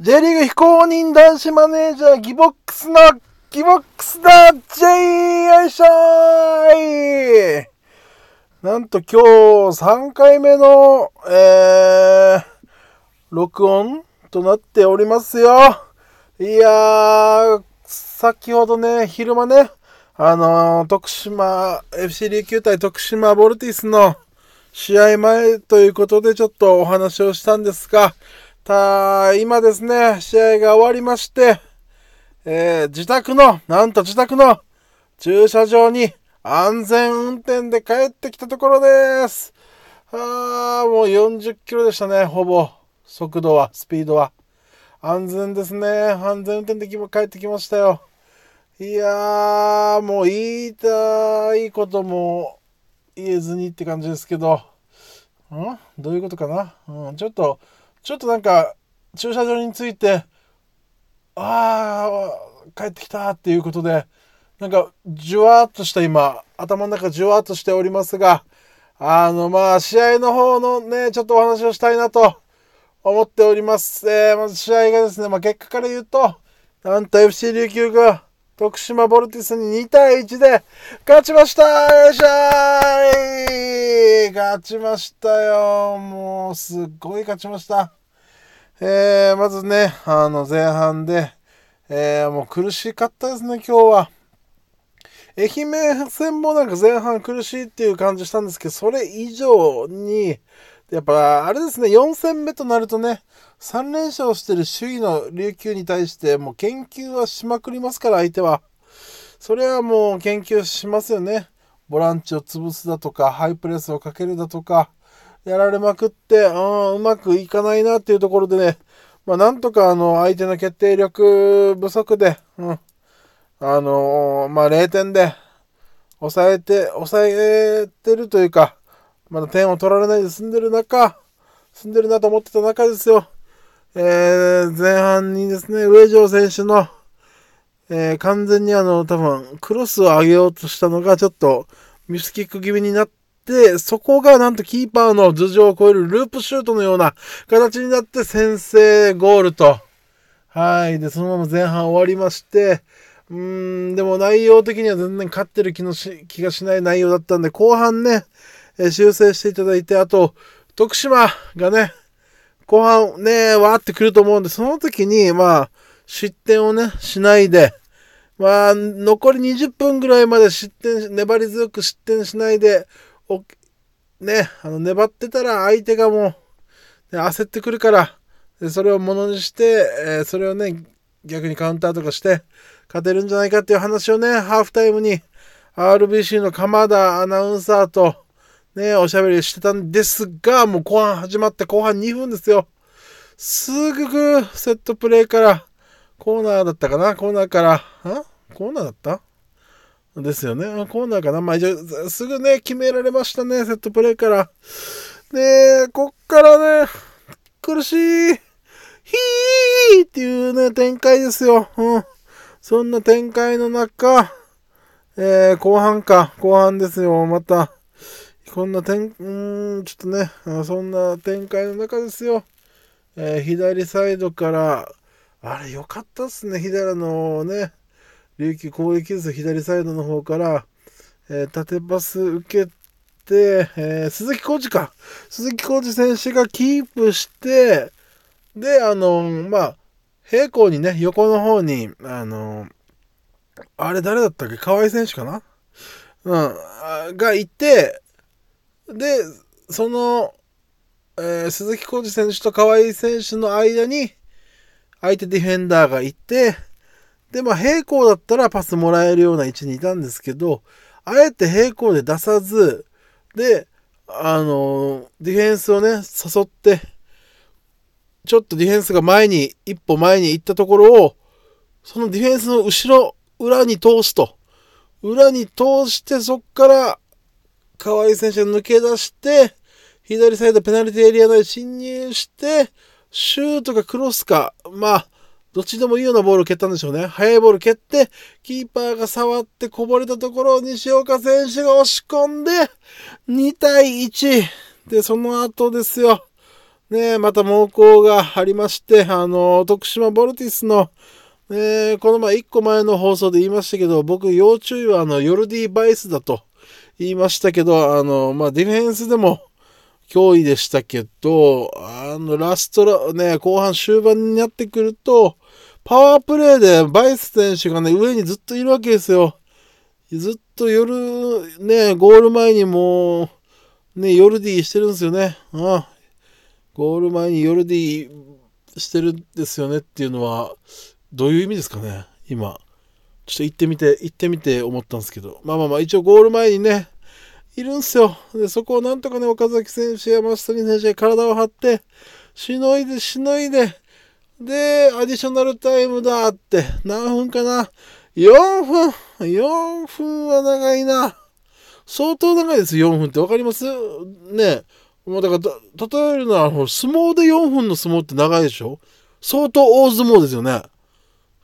J リーグ非公認男子マネージャーギボックスのギボックスだ J よいしょーいなんと今日3回目の、えー、録音となっておりますよ。いやー、先ほどね、昼間ね、あのー、徳島、FC 琉球対徳島ボルティスの試合前ということでちょっとお話をしたんですが、た、今ですね、試合が終わりまして、えー、自宅の、なんと自宅の駐車場に安全運転で帰ってきたところです。あー、もう40キロでしたね、ほぼ。速度は、スピードは。安全ですね。安全運転で帰ってきましたよ。いやー、もう言いたいことも言えずにって感じですけど、ん？どういうことかな？うん、ちょっと、ちょっとなんか駐車場についてああ帰ってきたっていうことでなんかじゅわっとした今頭の中じゅわっとしておりますがあのまあ試合の方のねちょっとお話をしたいなと思っております、えー、まず試合がですね、まあ、結果から言うとなんと FC 琉球が徳島ボルティスに2対1で勝ちました。よいしょー勝ちましたよ。もうすっごい勝ちました。えー、まずねあの前半で、えー、もう苦しかったですね今日は。愛媛戦もなんか前半苦しいっていう感じしたんですけどそれ以上にやっぱあれですね4戦目となるとね3連勝してる首位の琉球に対してもう研究はしまくりますから相手は。それはもう研究しますよね。ボランチを潰すだとかハイプレスをかけるだとかやられまくってうまくいかないなっていうところでね。まあなんとかあの相手の決定力不足で、うん、あのー、まあ0点で抑えて抑えてるというかまだ点を取られないで済んでる中済んでるなと思ってた中ですよ。えー、前半にですね、上条選手の、えー、完全にあの、多分、クロスを上げようとしたのが、ちょっと、ミスキック気味になって、そこがなんとキーパーの頭上を越えるループシュートのような形になって先制ゴールと。はい。で、そのまま前半終わりまして、うーん、でも内容的には全然勝ってる気のし気がしない内容だったんで、後半ね、え、修正していただいて、あと、徳島がね、後半ね、わーってくると思うんで、その時に、まあ、失点をね、しないで、まあ、残り20分ぐらいまで失点、粘り強く失点しないで、ね、あの、粘ってたら相手がもう、ね、焦ってくるから、でそれをものにして、えー、それをね、逆にカウンターとかして、勝てるんじゃないかっていう話をね、ハーフタイムに、RBC の鎌田アナウンサーと、ね、おしゃべりしてたんですが、もう後半始まって後半2分ですよ。すぐセットプレーから、コーナーだったかなコーナーから、あコーナーだった？ですよね。コーナーかなまあ一応、すぐね、決められましたね、セットプレーから。ねえこっからね、苦しい、ヒーっていうね、展開ですよ。うん。そんな展開の中、えー、後半か、後半ですよ、また。こんな展、うん、ちょっとね、そんな展開の中ですよ。えー、左サイドから、あれ、良かったっすね、左のね、琉球攻撃図左サイドの方から、えー、縦パス受けて、えー、鈴木浩二か。鈴木浩二選手がキープして、で、あのまあ、平行にね、横の方に、あのあれ誰だったっけ？河合選手かな？うん、がいて、で、その、えー、鈴木浩二選手と河合選手の間に、相手ディフェンダーがいて、で、まあ、平行だったらパスもらえるような位置にいたんですけど、あえて平行で出さず、で、あのディフェンスをね、誘って、ちょっとディフェンスが前に、一歩前に行ったところを、そのディフェンスの後ろ、裏に通すと。裏に通して、そっから、河合選手が抜け出して、左サイドペナルティエリア内侵入して、シュートかクロスか、まあ、どっちでもいいようなボールを蹴ったんでしょうね。速いボール蹴って、キーパーが触ってこぼれたところを西岡選手が押し込んで、2対1。で、その後ですよ。ね、また猛攻がありまして、あの、徳島ボルティスの、ね、この前1個前の放送で言いましたけど、僕、要注意はあの、ヨルディ・バイスだと言いましたけど、あの、まあ、ディフェンスでも脅威でしたけど、あの、ラストラ、ね、後半終盤になってくると、パワープレイでバイス選手がね、上にずっといるわけですよ。ずっと夜、ね、ゴール前にもう、ね、ヨルディしてるんですよね。ああゴール前にヨルディしてるんですよねっていうのは、どういう意味ですかね、今。ちょっと行ってみて、行ってみて思ったんですけど。まあまあまあ、一応ゴール前にね、いるんすよ。で、そこをなんとかね、岡崎選手や増谷選手が体を張って、しのいで、しのいで、で、アディショナルタイムだって、何分かな ?4 分 !4 分は長いな。相当長いです、4分ってわかります？ねもうだから、例えるのは、相撲で4分の相撲って長いでしょ？相当大相撲ですよね。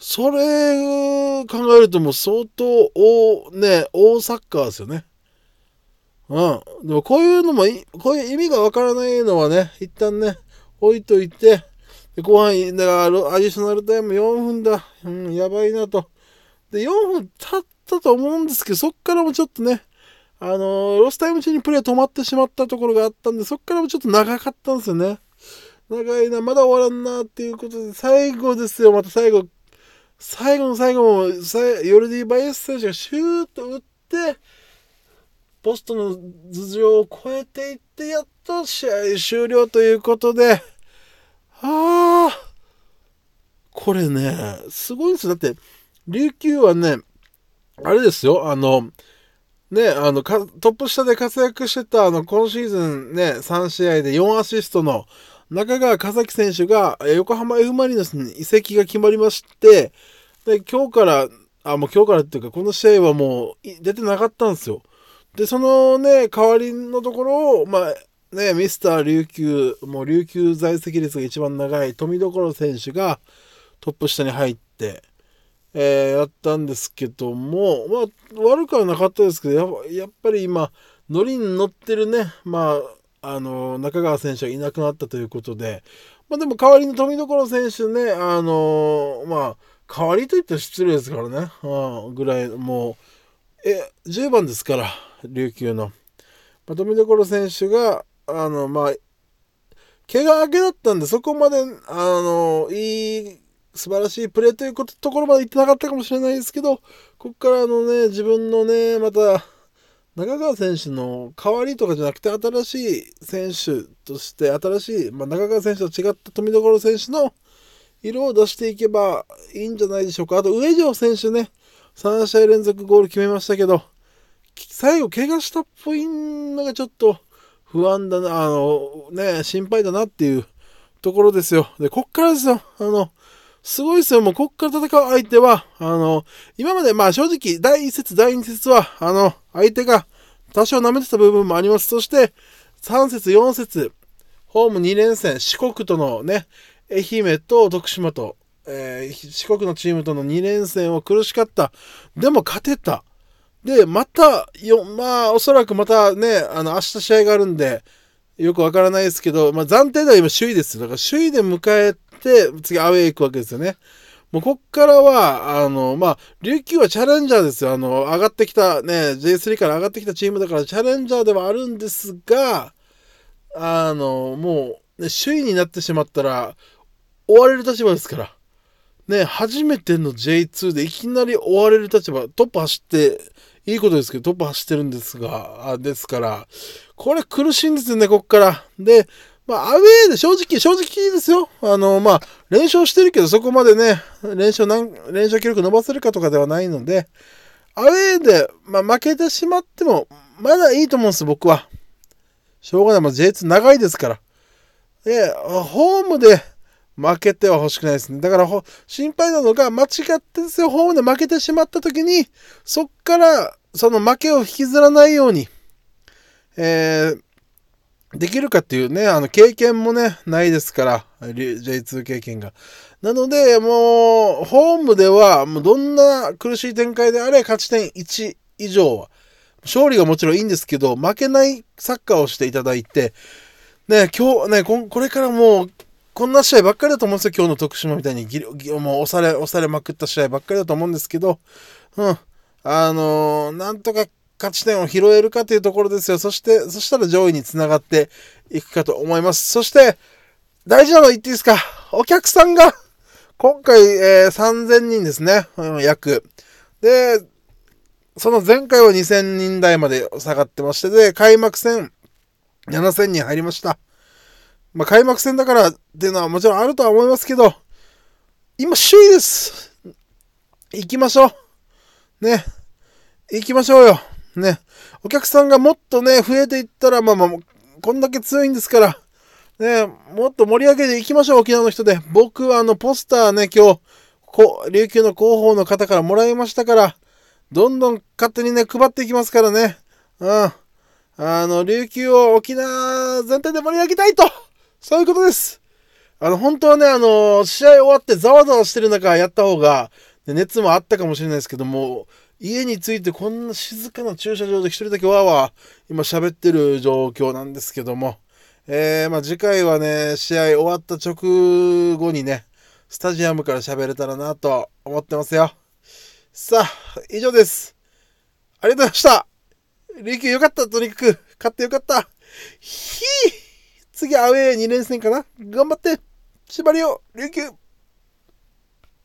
それ考えるともう相当大、ね、大サッカーですよね。うん。でもこういうのも、こういう意味がわからないのはね、一旦ね、置いといて、で後半、だからアディショナルタイム4分だ。うん、やばいなと。で、4分経ったと思うんですけど、そっからもちょっとね、あのー、ロスタイム中にプレー止まってしまったところがあったんで、そっからもちょっと長かったんですよね。長いな、まだ終わらんなっていうことで、最後ですよ、また最後。最後の最後も、ヨルディ・バイエス選手がシュート打って、ポストの頭上を越えていって、やっと試合終了ということで、ああ、これね、すごいですよ。だって、琉球はね、あれですよ、あの、ね、あの、トップ下で活躍してた、あの、今シーズンね、3試合で4アシストの中川和樹選手が、横浜 F マリノスに移籍が決まりまして、で、今日から、あ、もう今日からっていうか、この試合はもう出てなかったんですよ。で、そのね、代わりのところを、まあ、ね、ミスター琉球、もう琉球在籍率が一番長い富所選手がトップ下に入って、えー、やったんですけども、まあ、悪くはなかったですけど、やっぱり今、ノリに乗ってるね、まあ、あの、中川選手がいなくなったということで、まあでも代わりの富所選手ね、あの、まあ、代わりといったら失礼ですからね、うん、ぐらい、もう、え、10番ですから、琉球の。まあ、富所選手が、あの、まあ、怪我明けだったんで、そこまで、あの、いい、素晴らしいプレーということところまで行ってなかったかもしれないですけど、ここからのね、自分のね、また、中川選手の代わりとかじゃなくて、新しい選手として、新しい、まあ、中川選手と違った富所選手の色を出していけばいいんじゃないでしょうか。あと、上条選手ね、3試合連続ゴール決めましたけど、最後怪我したっぽいのがちょっと不安だな、あの、ね、心配だなっていうところですよ。で、こっからですよ。あの、すごいですよ。もうこっから戦う相手は、あの、今までまあ正直、第1節、第2節は、あの、相手が多少舐めてた部分もあります。そして、3節、4節、ホーム2連戦、四国とのね、愛媛と徳島と、えー、四国のチームとの2連戦を苦しかった。でも勝てた。で、また、よ、まあ、おそらくまたね、あの、明日試合があるんで、よくわからないですけど、まあ、暫定では今首位です。だから首位で迎えて、次アウェイ行くわけですよね。もうこっからは、あの、まあ、琉球はチャレンジャーですよ。あの、上がってきたね、J3 から上がってきたチームだからチャレンジャーではあるんですが、あの、もう、ね、首位になってしまったら、追われる立場ですから。ね、初めての J2 でいきなり追われる立場、トップ走って、いいことですけど、トップ走ってるんですが、ですから、これ苦しいんですよね、こっから。で、まあ、アウェーで正直、正直ですよ。あの、まあ、連勝してるけど、そこまでね、連勝何、連勝記録伸ばせるかとかではないので、アウェーで、まあ、負けてしまっても、まだいいと思うんです、僕は。しょうがない。まあ、J2 長いですから。で、ホームで負けては欲しくないですね。だから、心配なのが、間違ってですよ、ホームで負けてしまった時に、そっから、その負けを引きずらないように、えー、できるかっていうね、あの、経験もね、ないですから、J2 経験が。なので、もう、ホームでは、もうどんな苦しい展開であれ、勝ち点1以上は、勝利がもちろんいいんですけど、負けないサッカーをしていただいて、ね、今日ね、ここれからもう、こんな試合ばっかりだと思うんですよ。今日の徳島みたいにもう押され、押されまくった試合ばっかりだと思うんですけど、うん。あのー、なんとか勝ち点を拾えるかというところですよ。そして、そしたら上位につながっていくかと思います。そして、大事なの言っていいですか？お客さんが、今回、えー、3000人ですね。うん、約。で、その前回は2000人台まで下がってまして、で、開幕戦7000人入りました。まあ、開幕戦だからっていうのはもちろんあるとは思いますけど、今首位です。行きましょう。ね。行きましょうよ。ね。お客さんがもっとね、増えていったら、まあまあ、こんだけ強いんですから、ね、もっと盛り上げていきましょう、沖縄の人で。僕はあの、ポスターね、今日、こ琉球の広報の方からもらいましたから、どんどん勝手にね、配っていきますからね。うん。あの、琉球を沖縄全体で盛り上げたいとそういうことです。あの、本当はね、あの、試合終わってざわざわしてる中やった方が、熱もあったかもしれないですけども、家に着いてこんな静かな駐車場で一人だけわーわー今喋ってる状況なんですけども、えー、まあ次回はね、試合終わった直後にね、スタジアムから喋れたらなと思ってますよ。さあ、以上です。ありがとうございました。琉球よかった、とにかく。勝ってよかった。ひぃ次アウェー2連戦かな頑張って。縛りを、琉球。